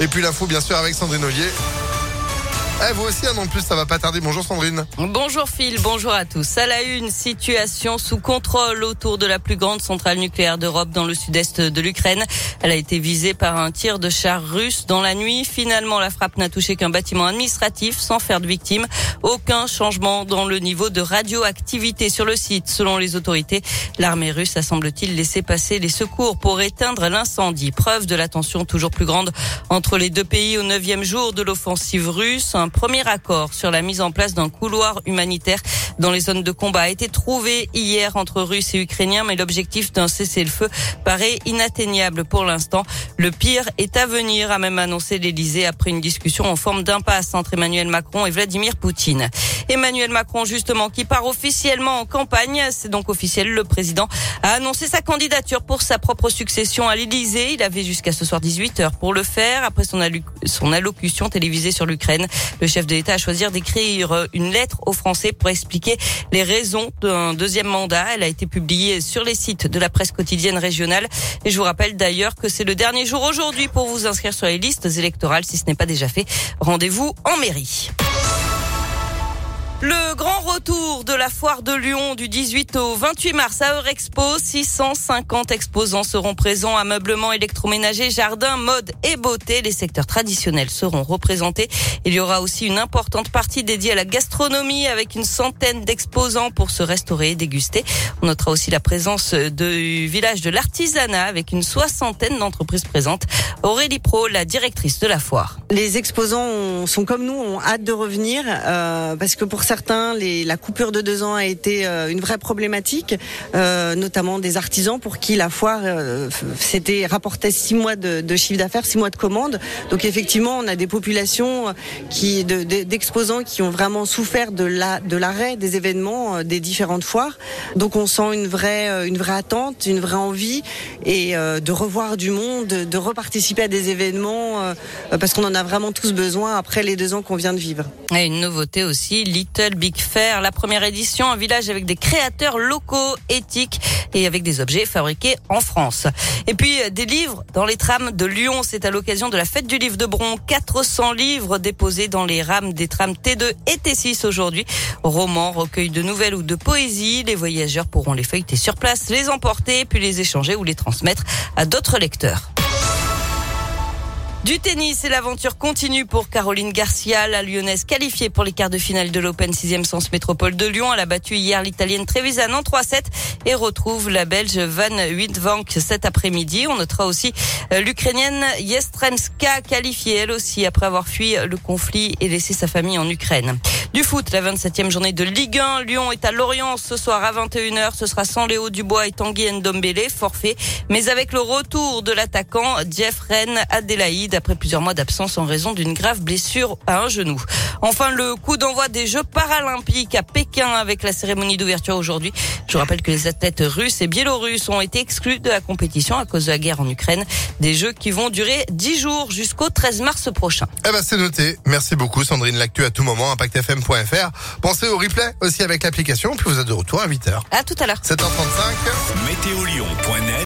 Et puis l'info, bien sûr, avec Sandrine Ollier. Eh, vous aussi, an de plus, ça va pas tarder. Bonjour Sandrine. Bonjour Phil, bonjour à tous. À la une, situation sous contrôle autour de la plus grande centrale nucléaire d'Europe dans le sud-est de l'Ukraine. Elle a été visée par un tir de char russe dans la nuit. Finalement, la frappe n'a touché qu'un bâtiment administratif sans faire de victimes. Aucun changement dans le niveau de radioactivité sur le site. Selon les autorités, l'armée russe a semble-t-il laissé passer les secours pour éteindre l'incendie. Preuve de la tension toujours plus grande entre les deux pays au neuvième jour de l'offensive russe un premier accord sur la mise en place d'un couloir humanitaire dans les zones de combat a été trouvé hier entre Russes et Ukrainiens, mais l'objectif d'un cessez-le-feu paraît inatteignable pour l'instant. Le pire est à venir, a même annoncé l'Elysée après une discussion en forme d'impasse entre Emmanuel Macron et Vladimir Poutine. Emmanuel Macron, justement, qui part officiellement en campagne, c'est donc officiel, le président a annoncé sa candidature pour sa propre succession à l'Elysée. Il avait jusqu'à ce soir 18h pour le faire, après son, son allocution télévisée sur l'Ukraine. Le chef de l'État a choisi d'écrire une lettre aux Français pour expliquer les raisons d'un deuxième mandat. Elle a été publiée sur les sites de la presse quotidienne régionale. Et je vous rappelle d'ailleurs que c'est le dernier jour aujourd'hui pour vous inscrire sur les listes électorales si ce n'est pas déjà fait. Rendez-vous en mairie. Le grand retour de la foire de Lyon du 18 au 28 mars à Eurexpo. 650 exposants seront présents. Ameublement, électroménager, jardin, mode et beauté. Les secteurs traditionnels seront représentés. Il y aura aussi une importante partie dédiée à la gastronomie avec une centaine d'exposants pour se restaurer et déguster. On notera aussi la présence du village de l'artisanat avec une soixantaine d'entreprises présentes. Aurélie Pro, la directrice de la foire. Les exposants sont comme nous, ont hâte de revenir euh, parce que pour certains, la coupure de deux ans a été euh, une vraie problématique, euh, notamment des artisans pour qui la foire euh, c'était rapportait six mois de, chiffre d'affaires, six mois de commandes. Donc effectivement, on a des populations qui d'exposants de, qui ont vraiment souffert de de l'arrêt des événements des différentes foires. Donc on sent une vraie une vraie attente, une vraie envie et de revoir du monde, de reparticiper à des événements parce qu'on en a vraiment tous besoin après les deux ans qu'on vient de vivre. Et une nouveauté aussi, Little Big Fair, la première édition, un village avec des créateurs locaux, éthiques et avec des objets fabriqués en France. Et puis des livres dans les trams de Lyon, c'est à l'occasion de la fête du livre de Bron, 400 livres déposés dans les rames des trams T2 et T6 aujourd'hui. Romans, recueils de nouvelles ou de poésie, les voyageurs pourront les feuilleter sur place, les emporter, puis les échanger ou les transmettre à d'autres lecteurs. Du tennis et l'aventure continue pour Caroline Garcia, la lyonnaise qualifiée pour les quarts de finale de l'Open 6e Sens Métropole de Lyon. Elle a battu hier l'italienne Trevisan en 3-7 et retrouve la belge Van Witvank cet après-midi. On notera aussi euh, l'ukrainienne Yestremska qualifiée elle aussi après avoir fui le conflit et laissé sa famille en Ukraine. Du foot, la 27e journée de Ligue 1. Lyon est à Lorient ce soir à 21h. Ce sera sans Léo Dubois et Tanguy Ndombele, forfait. Mais avec le retour de l'attaquant Jeff Rennes Adélaïde après plusieurs mois d'absence en raison d'une grave blessure à un genou. Enfin, le coup d'envoi des Jeux paralympiques à Pékin avec la cérémonie d'ouverture aujourd'hui. Je rappelle que les athlètes russes et biélorusses ont été exclus de la compétition à cause de la guerre en Ukraine. Des Jeux qui vont durer 10 jours jusqu'au 13 mars prochain. Eh ben, c'est noté. Merci beaucoup, Sandrine L'actu à tout moment, Pensez au replay aussi avec l'application, puis vous êtes de retour à 8h. À tout à l'heure. 7h35. Météolion.net